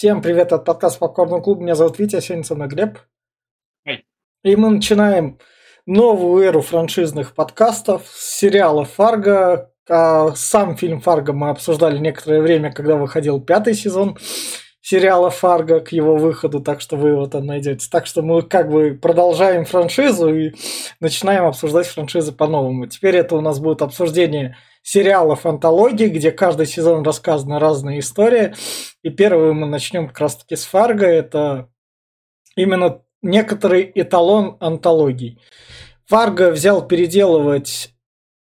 Всем привет от подкаста Попкорн Клуб. Меня зовут Витя, сегодня со мной Глеб. Эй. И мы начинаем новую эру франшизных подкастов с сериала «Фарго». А сам фильм «Фарго» мы обсуждали некоторое время, когда выходил пятый сезон сериала «Фарго» к его выходу, так что вы его там найдете. Так что мы как бы продолжаем франшизу и начинаем обсуждать франшизы по-новому. Теперь это у нас будет обсуждение сериалов антологии, где каждый сезон рассказана разная история. И первый мы начнем как раз таки с Фарго. Это именно некоторый эталон антологий. Фарго взял переделывать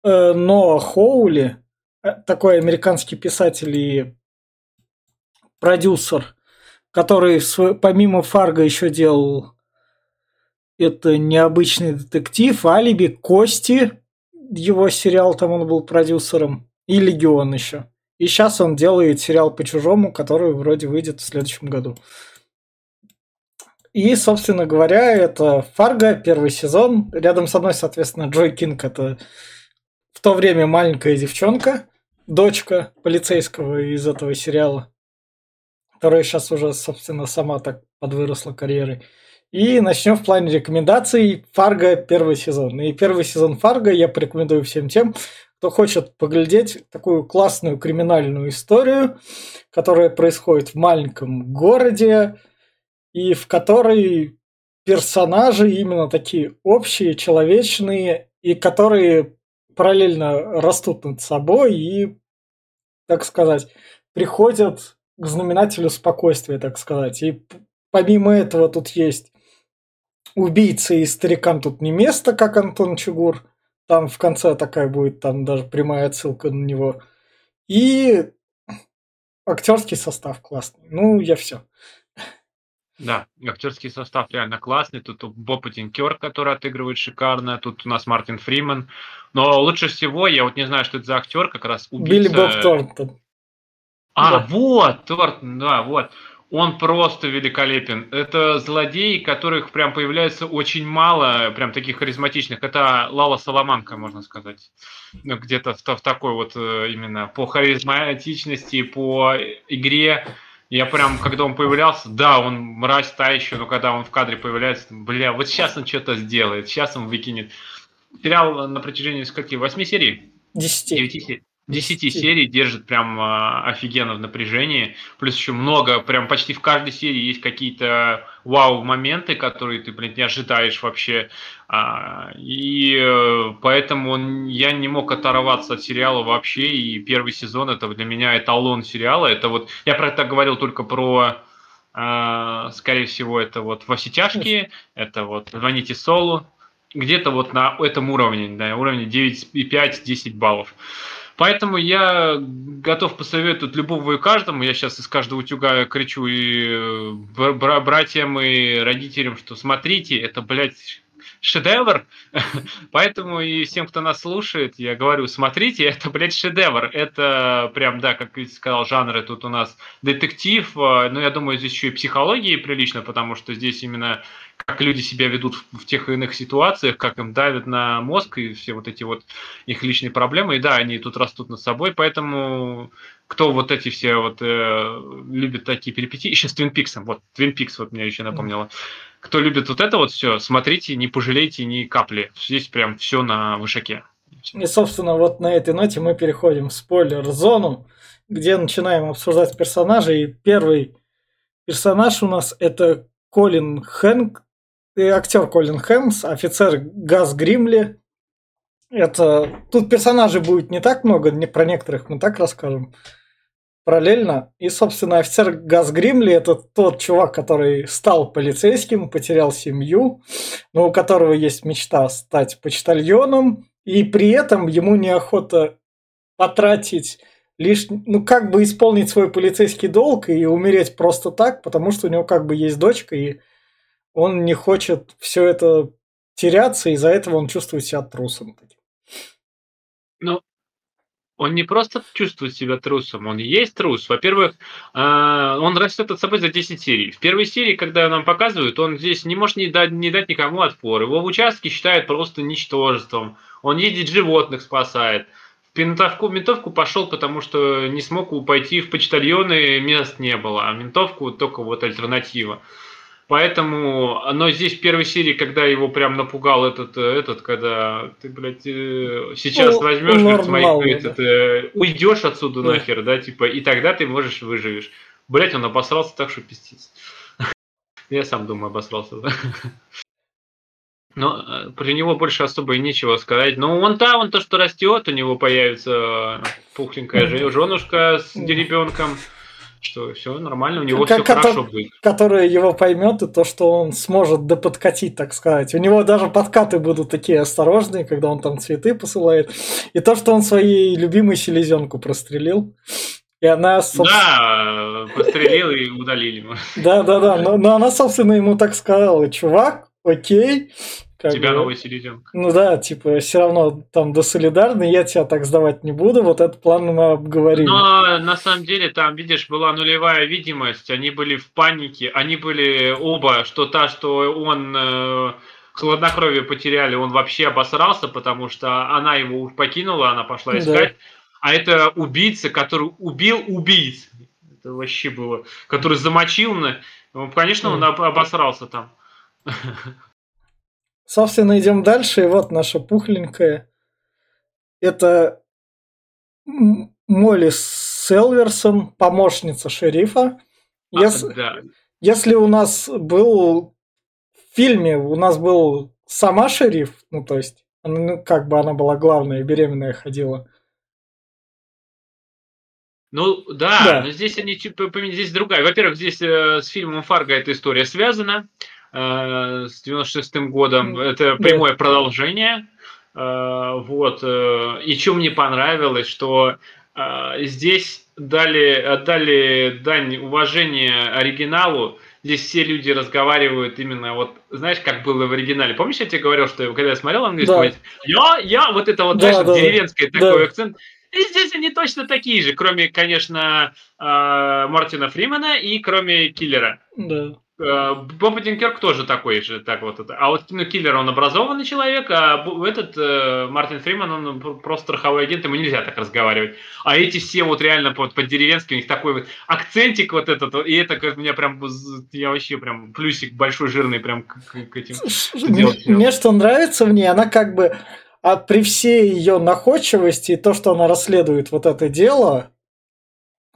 э, Ноа Хоули, э, такой американский писатель и продюсер, который помимо Фарго еще делал это необычный детектив, Алиби, Кости, его сериал, там он был продюсером, и Легион еще. И сейчас он делает сериал по чужому, который вроде выйдет в следующем году. И, собственно говоря, это Фарго, первый сезон. Рядом со мной, соответственно, Джой Кинг, это в то время маленькая девчонка, дочка полицейского из этого сериала, которая сейчас уже, собственно, сама так подвыросла карьерой. И начнем в плане рекомендаций. Фарго первый сезон. И первый сезон Фарго я порекомендую всем тем, кто хочет поглядеть такую классную криминальную историю, которая происходит в маленьком городе, и в которой персонажи именно такие общие, человечные, и которые параллельно растут над собой и, так сказать, приходят к знаменателю спокойствия, так сказать. И помимо этого тут есть убийцы и старикам тут не место, как Антон Чугур. Там в конце такая будет, там даже прямая отсылка на него. И актерский состав классный. Ну, я все. Да, актерский состав реально классный. Тут Боб Одинкер, который отыгрывает шикарно. Тут у нас Мартин Фриман. Но лучше всего, я вот не знаю, что это за актер, как раз убийца... Билли Боб Торнтон. А, да. вот, Торнтон, да, вот он просто великолепен. Это злодеи, которых прям появляется очень мало, прям таких харизматичных. Это Лала Соломанка, можно сказать. Ну, где-то в, в такой вот э, именно по харизматичности, по игре. Я прям, когда он появлялся, да, он мразь та еще, но когда он в кадре появляется, бля, вот сейчас он что-то сделает, сейчас он выкинет. Сериал на протяжении скольки? Восьми серий? Десяти. Девяти серий. 10 серий держит прям э, офигенно в напряжении. Плюс еще много, прям почти в каждой серии есть какие-то вау-моменты, которые ты, блин, не ожидаешь вообще. А, и э, поэтому я не мог оторваться от сериала вообще. И первый сезон это для меня эталон сериала. Это вот, я про это говорил только про э, скорее всего, это вот во все тяжкие, это вот звоните Солу, где-то вот на этом уровне, да, уровне 9,5-10 баллов. Поэтому я готов посоветовать любому и каждому. Я сейчас из каждого утюга кричу и э, братьям, и родителям, что смотрите, это, блядь, шедевр. Поэтому и всем, кто нас слушает, я говорю, смотрите, это, блядь, шедевр. Это прям, да, как сказал, жанры тут у нас детектив. Э, но я думаю, здесь еще и психологии прилично, потому что здесь именно как люди себя ведут в тех или иных ситуациях, как им давят на мозг и все вот эти вот их личные проблемы. И да, они тут растут над собой, поэтому кто вот эти все вот э, любит такие перипетии, еще с Твин Пиксом, вот Твин Пикс вот мне еще напомнило. Кто любит вот это вот все, смотрите, не пожалейте ни капли. Здесь прям все на вышаке. И, собственно, вот на этой ноте мы переходим в спойлер-зону, где начинаем обсуждать персонажей. И первый персонаж у нас это Колин Хэнк, актер Колин Хэмс, офицер Газ Гримли. Это тут персонажей будет не так много, не про некоторых мы так расскажем параллельно. И, собственно, офицер Газ Гримли это тот чувак, который стал полицейским, потерял семью, но у которого есть мечта стать почтальоном, и при этом ему неохота потратить лишь, ну, как бы исполнить свой полицейский долг и умереть просто так, потому что у него как бы есть дочка, и он не хочет все это теряться, из-за этого он чувствует себя трусом. Ну, он не просто чувствует себя трусом, он и есть трус. Во-первых, а, он растет от собой за 10 серий. В первой серии, когда нам показывают, он здесь не может не дать, не дать никому отпор. Его в участке считают просто ничтожеством. Он ездит животных спасает. Ментовку, ментовку пошел, потому что не смог пойти в почтальоны, мест не было, а ментовку только вот альтернатива. Поэтому, но здесь в первой серии, когда его прям напугал этот, э, этот, когда ты, блядь, э, сейчас ну, возьмешь, говорит, мои, этот, да. Уйдешь отсюда да. нахер, да, типа, и тогда ты можешь выживешь. Блять, он обосрался так, что пиздец. Я сам думаю, обосрался, да. Но э, про него больше особо и нечего сказать. Но он да, он то, что растет, у него появится пухленькая женушка с ребенком. Что все нормально, у него как, все хорошо будет. Которая его поймет, и то, что он сможет доподкатить, так сказать. У него даже подкаты будут такие осторожные, когда он там цветы посылает. И то, что он своей любимой селезенку прострелил. И она, собственно... Да, пострелил и удалили. Да, да, да. Но, но она, собственно, ему так сказала, чувак, окей. Как тебя бы, новый селезенка. Ну да, типа, все равно там до солидарны, я тебя так сдавать не буду, вот этот план мы обговорили. Но на самом деле там, видишь, была нулевая видимость, они были в панике, они были оба, что та, что он э, хладнокровие потеряли, он вообще обосрался, потому что она его покинула, она пошла искать, да. а это убийца, который убил убийц. Это вообще было, который замочил, ну, конечно, он обосрался там. Собственно, идем дальше. И вот наша пухленькая. Это Молли Селверсон, помощница шерифа. А, если, да. если у нас был в фильме, у нас был сама шериф, ну то есть, ну, как бы она была главная, беременная ходила. Ну да, да. но здесь они типа, здесь другая. Во-первых, здесь э, с фильмом Фарго эта история связана. Э, с 96-м годом. Это прямое продолжение. Э, вот. Э, и что мне понравилось, что здесь дали, отдали дань уважения оригиналу. Здесь все люди разговаривают именно вот, знаешь, как было в оригинале. Помнишь, я тебе говорил, что когда я смотрел английский, да. я, я, вот это вот, да, знаешь, да, деревенский да. такой акцент. И здесь они точно такие же, кроме, конечно, Мартина Фримена и кроме Киллера. Да. Э, Боб Динкерк тоже такой же, так вот это. А вот ну, Киллер, он образованный человек, а этот э, Мартин Фриман, он просто страховой агент, ему нельзя так разговаривать. А эти все вот реально под, под деревенский, у них такой вот акцентик вот этот, и это как меня прям, я вообще прям плюсик большой, жирный прям к, к этим. Мне, мне что нравится в ней, она как бы а при всей ее находчивости и то, что она расследует вот это дело,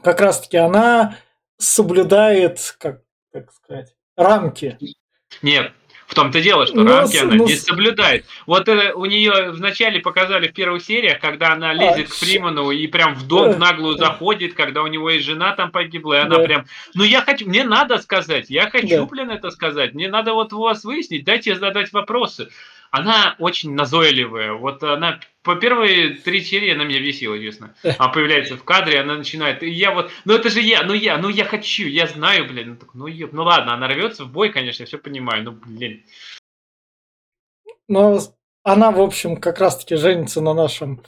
как раз-таки она соблюдает, как так сказать, рамки. Нет, в том-то дело, что но, ну, рамки она но... Ну, не соблюдает. Вот это у нее вначале показали в первых сериях, когда она лезет а, к Фриману и прям в дом в наглую заходит, когда у него есть жена там погибла, и она да. прям, ну я хочу, мне надо сказать, я хочу, да. блин, это сказать, мне надо вот вас выяснить, дайте задать вопросы она очень назойливая. Вот она по первые три серии она меня бесила, честно. Она появляется в кадре, она начинает. И я вот, ну это же я, ну я, ну я хочу, я знаю, блин. Ну, так, ну, еб, ну ладно, она рвется в бой, конечно, я все понимаю, ну блин. Но она, в общем, как раз-таки женится на нашем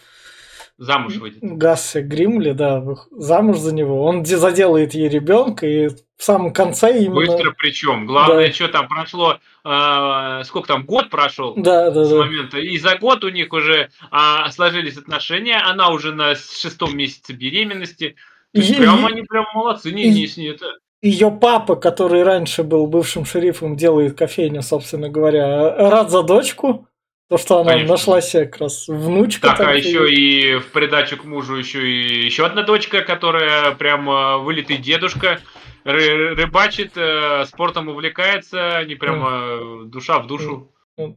замуж выйдет. Гассе Гримли, да, замуж за него. Он заделает ей ребенка, и в самом конце именно... Быстро причем. Главное, да. что там прошло, э, сколько там, год прошел да, да, с да. момента. И за год у них уже э, сложились отношения, она уже на шестом месяце беременности. Есть, прям они прям молодцы. Не, не, не, это... Ее папа, который раньше был бывшим шерифом, делает кофейню, собственно говоря, рад за дочку. То, что она Конечно. нашла себе как раз внучка. Так, а еще и в придачу к мужу еще и еще одна дочка, которая прям вылитый дедушка, ры рыбачит, э, спортом увлекается, они прямо mm. душа в душу. Mm.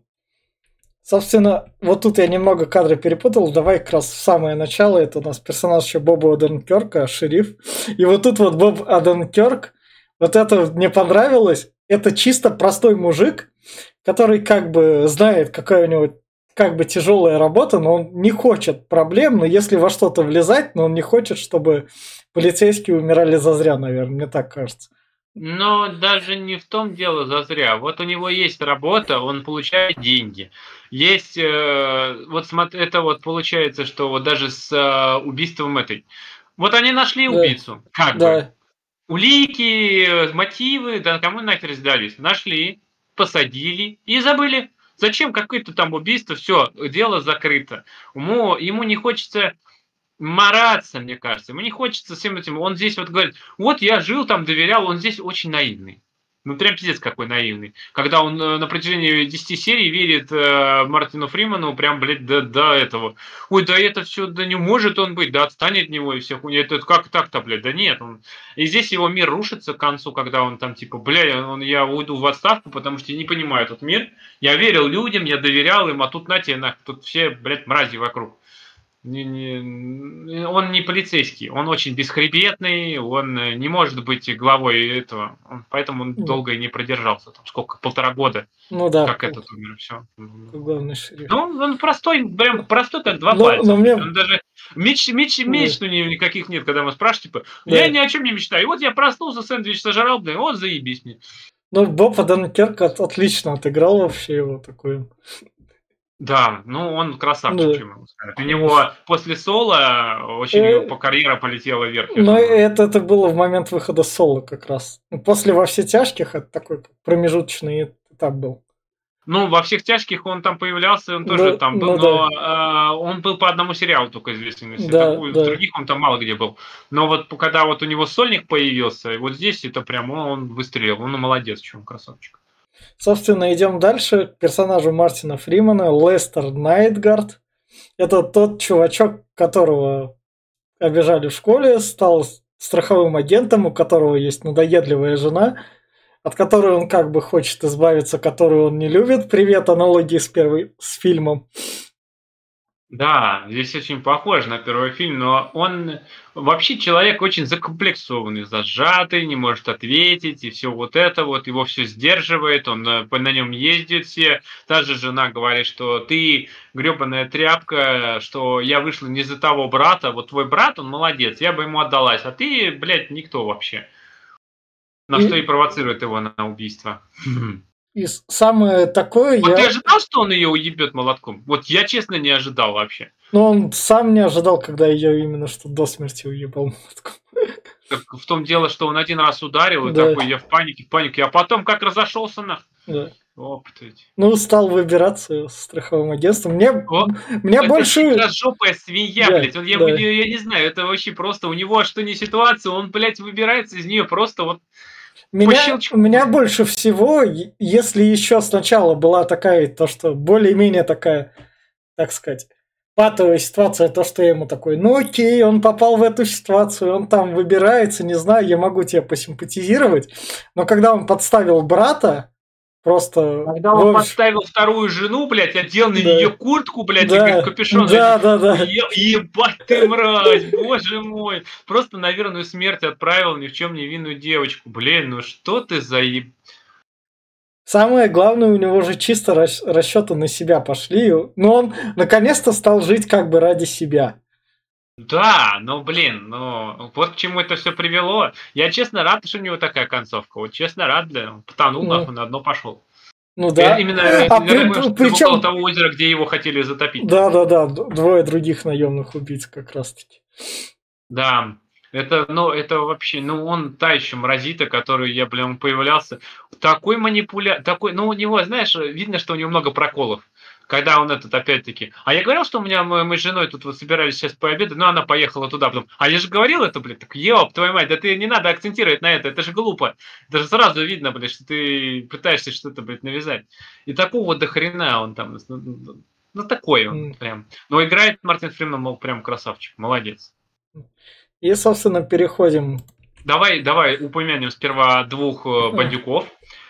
Собственно, вот тут я немного кадры перепутал. Давай как раз в самое начало. Это у нас персонаж еще Боба Аденкерка, шериф. И вот тут вот Боб Аденкерк. Вот это мне понравилось. Это чисто простой мужик, который как бы знает, какая у него как бы тяжелая работа, но он не хочет проблем, но если во что-то влезать, но он не хочет, чтобы полицейские умирали зазря, наверное, мне так кажется. Но даже не в том дело зазря. Вот у него есть работа, он получает деньги. Есть, э, вот смотри, это вот получается, что вот даже с э, убийством этой. Вот они нашли да. убийцу, как да. бы. Улики, мотивы, да кому нахер сдались? Нашли посадили и забыли. Зачем какое-то там убийство? Все, дело закрыто. Ему, ему не хочется мараться, мне кажется. Ему не хочется всем этим. Он здесь вот говорит, вот я жил там, доверял, он здесь очень наивный. Ну, прям пиздец какой наивный. Когда он э, на протяжении 10 серий верит э, Мартину Фриману прям, блядь, до, до этого. Ой, да это все, да не может он быть, да отстанет от него и все хуйня. Это как так-то, блядь, да нет. Он... И здесь его мир рушится к концу, когда он там типа, бля, он, я уйду в отставку, потому что я не понимаю этот мир. Я верил людям, я доверял им, а тут на тебе, на, тут все, блядь, мрази вокруг не, не, он не полицейский, он очень бесхребетный, он не может быть главой этого, поэтому он ну, долго и не продержался, там сколько, полтора года, ну да, как этот умер, все. Главный шериф. Ну, он простой, прям простой, как два но, пальца. Но мне... Он даже меч, меч, да. меч, ну, никаких нет, когда мы спрашиваем, типа, да. я ни о чем не мечтаю, вот я проснулся, сэндвич сожрал, блин, вот заебись мне. Ну, Боба Данкерк отлично отыграл вообще его такой. Да, ну он красавчик, да. чем могу сказать. У него после соло очень э... по карьера полетела вверх. Но это, это было в момент выхода соло как раз. После во все тяжких это такой промежуточный этап был. Ну, во всех тяжких он там появлялся, он тоже да, там был, ну, но да. э, он был по одному сериалу только известен. Да, Такую, да. Других он там мало где был. Но вот когда вот у него сольник появился, и вот здесь это прям он выстрелил. Он молодец, чем красавчик. Собственно, идем дальше к персонажу Мартина Фримана, Лестер Найтгард. Это тот чувачок, которого обижали в школе, стал страховым агентом, у которого есть надоедливая жена, от которой он как бы хочет избавиться, которую он не любит. Привет, аналогии с, первой, с фильмом. Да, здесь очень похоже на первый фильм, но он вообще человек очень закомплексованный, зажатый, не может ответить, и все вот это вот, его все сдерживает, он э, на нем ездит все. Та же жена говорит, что ты гребаная тряпка, что я вышла не за того брата, вот твой брат, он молодец, я бы ему отдалась, а ты, блядь, никто вообще. На что и провоцирует его на убийство. И самое такое... Вот я... ты ожидал, что он ее уебет молотком? Вот я честно не ожидал вообще. Ну, он сам не ожидал, когда ее именно что до смерти уебал молотком. Так в том дело, что он один раз ударил, и да. такой, я в панике, в панике, а потом как разошелся на. Да. Опыт Ну, стал выбираться с страховым агентством. Мне, О, мне это больше... Это жопая свинья, да, блядь. Он, я, да. я, я не знаю, это вообще просто у него что не ситуация, он, блядь, выбирается из нее просто вот меня, у меня больше всего, если еще сначала была такая, то что более-менее такая, так сказать, патовая ситуация, то, что я ему такой, ну окей, он попал в эту ситуацию, он там выбирается, не знаю, я могу тебе посимпатизировать, но когда он подставил брата, Просто... Когда он Вовч... подставил вторую жену, блядь, одел на да. нее куртку, блядь, да. и капюшон. Да, да, да. Е- ебать ты мразь, боже мой. Просто на верную смерть отправил ни в чем невинную девочку. Блин, ну что ты за еб... Самое главное, у него же чисто расчеты на себя пошли. Но он наконец-то стал жить как бы ради себя. Да, ну блин, ну вот к чему это все привело. Я честно рад, что у него такая концовка. Вот честно рад, он потонул, ну, нахуй, на дно пошел. Ну да. Именно а при, думаю, причем... того озера, где его хотели затопить. Да, да, да, двое других наемных убийц как раз таки. Да, это, ну, это вообще, ну, он та еще мразита, который я, блин, появлялся. Такой манипуля... Такой, ну, у него, знаешь, видно, что у него много проколов когда он этот опять-таки, а я говорил, что у меня мы, мы с женой тут вот собирались сейчас пообедать, но она поехала туда, потом, а я же говорил это, блядь, так ёб, твою мать, да ты не надо акцентировать на это, это же глупо, это же сразу видно, блядь, что ты пытаешься что-то, блядь, навязать. И такого до хрена он там, ну, ну, ну такой он прям. Но играет Мартин Фриман, мол, прям красавчик, молодец. И, собственно, переходим. Давай, давай упомянем сперва двух э, бандюков,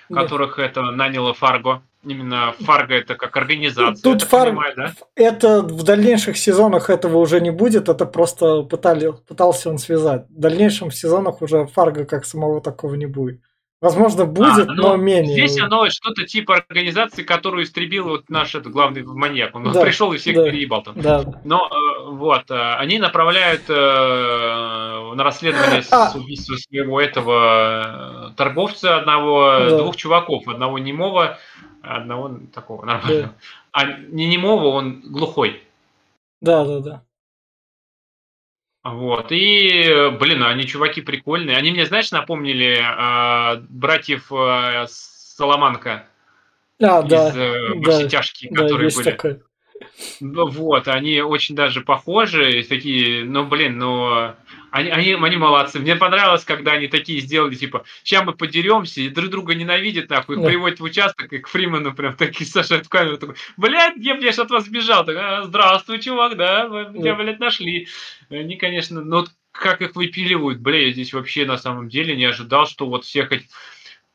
которых это наняло Фарго. Именно Фарго это как организация. Тут Фарго, да? это в дальнейших сезонах этого уже не будет, это просто пытали, пытался он связать. В дальнейшем сезонах уже Фарго как самого такого не будет. Возможно, будет, а, но, но менее. Здесь оно что-то типа организации, которую истребил вот наш этот главный маньяк. Он да, пришел и всех да, переебал там. Да. Но э, вот, э, они направляют э, на расследование а. убийства своего этого э, торговца одного, да. двух чуваков, одного немого, одного такого нормального. Да. А не немого, он глухой. Да, да, да. Вот. И, блин, они чуваки прикольные. Они мне, знаешь, напомнили э, братьев э, Соломанка. А, из, да. Э, да, тяжкие, которые да, были. Такой. Ну, вот, они очень даже похожи, такие, ну, блин, ну, они, они, они молодцы. Мне понравилось, когда они такие сделали, типа, сейчас мы подеремся, и друг друга ненавидят, нахуй, их да. приводят в участок, и к Фримену прям такие сажают в камеру, такой, блядь, я, блядь, от вас сбежал. Так, а, здравствуй, чувак, да, вы меня, блядь, нашли. Они, конечно, ну, как их выпиливают, бля, я здесь вообще на самом деле не ожидал, что вот всех этих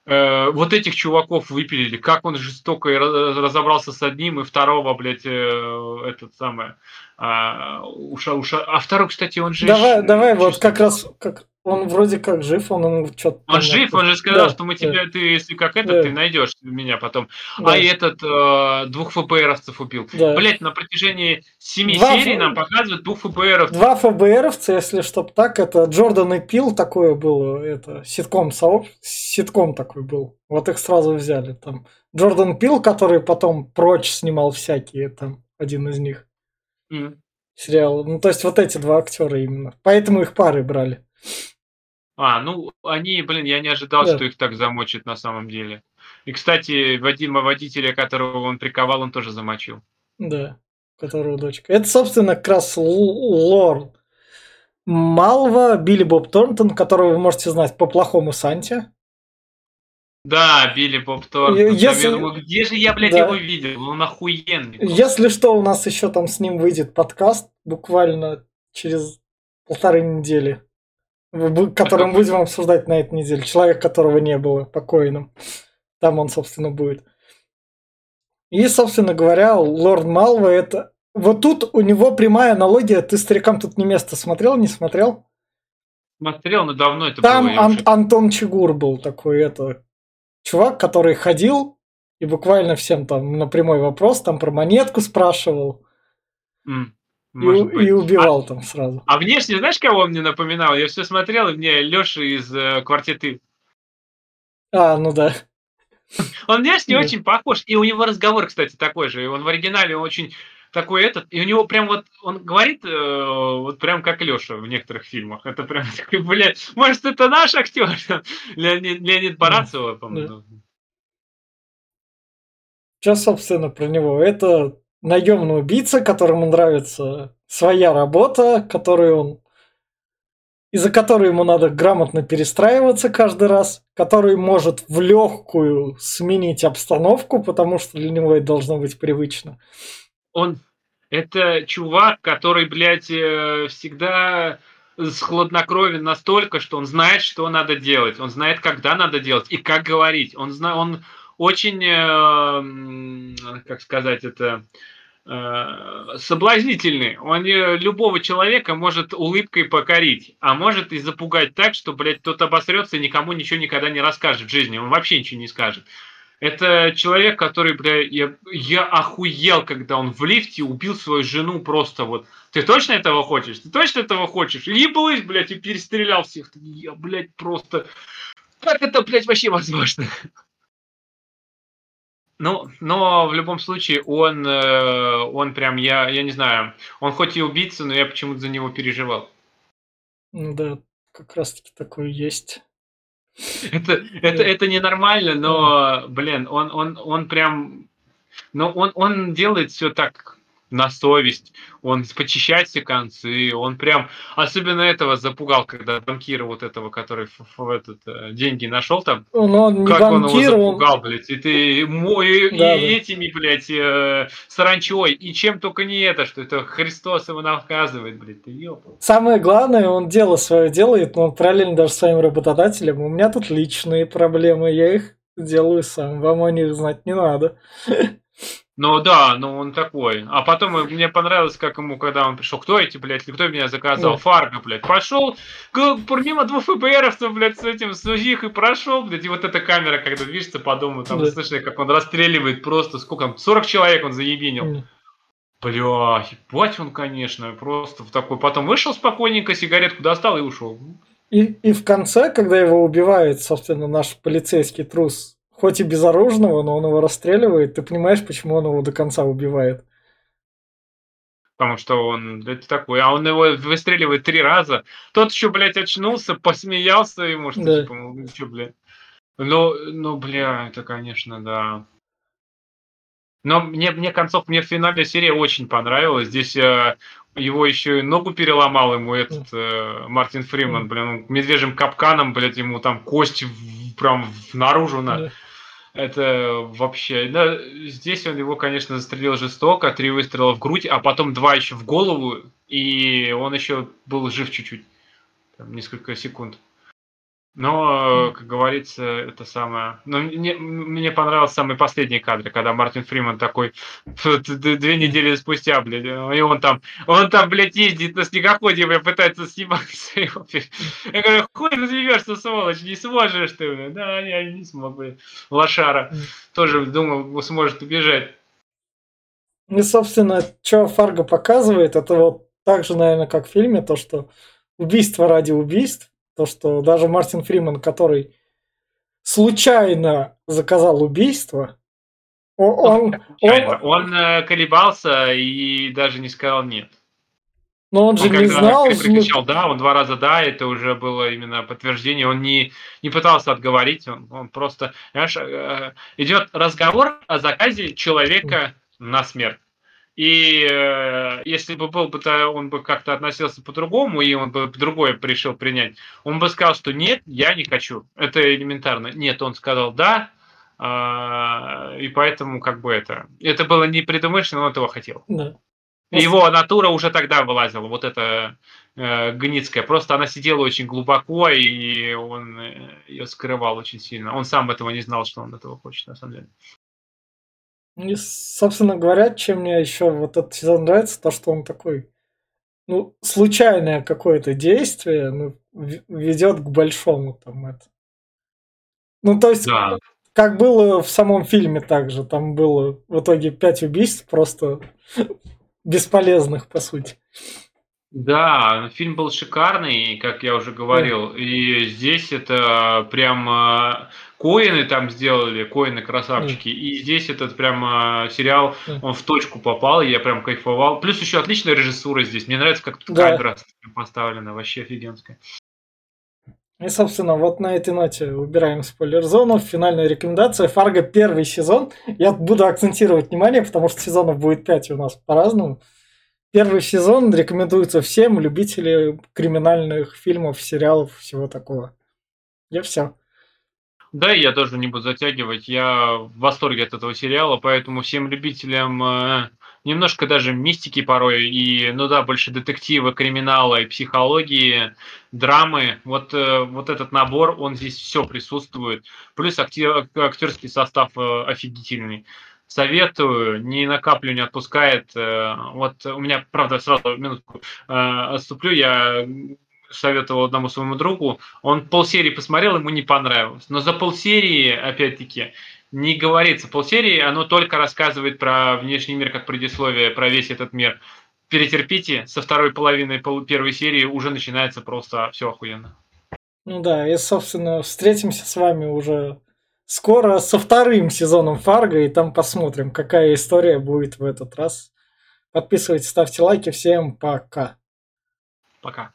э, вот этих чуваков выпилили, как он жестоко разобрался с одним и второго, блядь, э, этот самый, а, уша, уша, а второй, кстати, он же... Давай, давай, вот как раз, как, он вроде как жив, он ему что-то... Он жив, он же сказал, да, что мы тебя, да. ты, если как это, да. ты найдешь меня потом. Да. А этот э, двух ФБРовцев убил. Да. Блять, на протяжении семи Два серий ф... нам показывают двух ФБРовцев. Два ФБРовца, если чтоб так, это Джордан и Пил такое было, это ситком сооб... ситком такой был. Вот их сразу взяли там. Джордан Пил, который потом прочь снимал всякие, там один из них. Mm. Сериал. Ну, то есть вот эти два актера именно. Поэтому их пары брали. А, ну, они, блин, я не ожидал, да. что их так замочат на самом деле. И, кстати, Вадима водителя, которого он приковал, он тоже замочил. Да, которого дочка. Это, собственно, как раз лор Малва, Билли Боб Торнтон, которого вы можете знать по плохому Санте. Да, Билли Боб Торнтон. Если... Думаю, где же я, блядь, да. его видел? Он охуенный. Если что, у нас еще там с ним выйдет подкаст буквально через полторы недели который мы будем обсуждать на этой неделе. Человек, которого не было покойным. Там он, собственно, будет. И, собственно говоря, Лорд Малва это... Вот тут у него прямая аналогия. Ты старикам тут не место смотрел, не смотрел? Смотрел, но давно это Там было. Там Ан- Антон Чигур был такой, это... Чувак, который ходил и буквально всем там на прямой вопрос там про монетку спрашивал. Mm. Может и, быть. и убивал а, там сразу. А внешне знаешь, кого он мне напоминал? Я все смотрел, и мне Леша из э, квартеты. А, ну да. Он внешне очень похож. И у него разговор, кстати, такой же. И он в оригинале очень такой этот, и у него прям вот, он говорит, э, вот прям как Леша в некоторых фильмах. Это прям такой, блядь, может, это наш актер? Леонид, Леонид Барацева, по-моему. Да. Сейчас, собственно, про него. Это наемный убийца, которому нравится своя работа, которую он из-за которой ему надо грамотно перестраиваться каждый раз, который может в легкую сменить обстановку, потому что для него это должно быть привычно. Он это чувак, который, блядь, э, всегда с хладнокровен настолько, что он знает, что надо делать, он знает, когда надо делать и как говорить. Он, зна... он очень, э, как сказать это, Э, соблазнительный. Он любого человека может улыбкой покорить, а может и запугать так, что, блядь, тот обосрется и никому ничего никогда не расскажет в жизни. Он вообще ничего не скажет. Это человек, который, бля, я, я охуел, когда он в лифте убил свою жену просто вот. Ты точно этого хочешь? Ты точно этого хочешь? Ебалась, блядь, и перестрелял всех. Я, блядь, просто... Как это, блядь, вообще возможно? Ну, но в любом случае он, э, он прям, я, я не знаю, он хоть и убийца, но я почему-то за него переживал. Ну да, как раз таки такое есть. Это, это, это ненормально, но, блин, он, он, он прям, но он, он делает все так на совесть, он почищает все концы, он прям, особенно этого запугал, когда банкира вот этого, который в, этот, э, деньги нашел там, он, он как банкир, он его запугал, он... блядь, и ты, мой, да, и да. этими, блядь, э, саранчой, и чем только не это, что это Христос его наказывает, блядь, ты ёпал. Самое главное, он дело свое делает, но он параллельно даже своим работодателем, у меня тут личные проблемы, я их делаю сам, вам о них знать не надо. Ну да, ну он такой. А потом мне понравилось, как ему, когда он пришел, кто эти, блядь, кто меня заказал? Фарго, блядь. Пошел, мимо двух ФБРовцев, блядь, с этим, с и прошел, блядь. И вот эта камера, когда движется по дому, там, да. слышно, как он расстреливает просто, сколько там, 40 человек он заебинил. Mm. Бля, ебать он, конечно, просто в такой. Потом вышел спокойненько, сигаретку достал и ушел. И, и в конце, когда его убивает, собственно, наш полицейский трус, хоть и безоружного, но он его расстреливает, ты понимаешь, почему он его до конца убивает. Потому что он это такой, а он его выстреливает три раза. Тот еще, блядь, очнулся, посмеялся ему, что да. типа, ну что, блядь. Ну, ну, бля, это, конечно, да. Но мне, мне концов, мне финальная серия очень понравилась. Здесь э, его еще и ногу переломал ему этот э, Мартин Фриман, блин, медвежьим капканом, блядь, ему там кость в, прям наружу на. Это вообще... Да, здесь он его, конечно, застрелил жестоко, три выстрела в грудь, а потом два еще в голову, и он еще был жив чуть-чуть. Там, несколько секунд. Но, как говорится, это самое... Ну, мне, мне понравился самый последний кадр, когда Мартин Фриман такой две недели спустя, блядь, и он там, он там, блядь, ездит на снегоходе, блядь, пытается сниматься. Я говорю, хуй развивешься, сволочь, не сможешь ты, блядь. Да, я не смог, блядь. Лошара. Тоже думал, сможет убежать. Ну, собственно, что Фарго показывает, это вот так же, наверное, как в фильме, то, что убийство ради убийств, то, что даже Мартин Фриман, который случайно заказал убийство, он, он, он э, колебался и даже не сказал нет. Но он же он не знал. Прикричал да, он два раза да, это уже было именно подтверждение. Он не, не пытался отговорить, он, он просто, знаешь, э, идет разговор о заказе человека на смерть. И э, если бы был бы, то он бы как-то относился по-другому, и он бы другое решил принять, он бы сказал, что нет, я не хочу. Это элементарно. Нет, он сказал да, э, и поэтому как бы это... Это было не предумышленно, он этого хотел. Да. Его натура уже тогда вылазила, вот эта э, гницкая. Просто она сидела очень глубоко, и он э, ее скрывал очень сильно. Он сам этого не знал, что он этого хочет, на самом деле. И, собственно говоря, чем мне еще вот этот сезон нравится, то, что он такой, ну, случайное какое-то действие ну, ведет к большому там это. Ну, то есть, да. как было в самом фильме также, там было в итоге пять убийств просто бесполезных, по сути. Да, фильм был шикарный, как я уже говорил, да. и здесь это прям э, Коины там сделали, Коины красавчики, mm. и здесь этот прям э, сериал, mm. он в точку попал, и я прям кайфовал. Плюс еще отличная режиссура здесь, мне нравится, как тут да. камера поставлена, вообще офигенская. И, собственно, вот на этой ноте убираем спойлер-зону. Финальная рекомендация. Фарго первый сезон. Я буду акцентировать внимание, потому что сезонов будет 5 у нас по-разному. Первый сезон рекомендуется всем любителям криминальных фильмов, сериалов, всего такого. Я все. Да, я тоже не буду затягивать. Я в восторге от этого сериала, поэтому всем любителям э, немножко даже мистики порой и, ну да, больше детектива, криминала и психологии, драмы. Вот, э, вот этот набор, он здесь все присутствует. Плюс актер, актерский состав э, офигительный. Советую, ни на каплю не отпускает. Э, вот у меня, правда, сразу минутку э, отступлю, я советовал одному своему другу, он полсерии посмотрел, ему не понравилось. Но за полсерии, опять-таки, не говорится. Полсерии, оно только рассказывает про внешний мир, как предисловие, про весь этот мир. Перетерпите, со второй половины первой серии уже начинается просто все охуенно. Ну да, и, собственно, встретимся с вами уже скоро со вторым сезоном Фарго, и там посмотрим, какая история будет в этот раз. Подписывайтесь, ставьте лайки. Всем пока. Пока.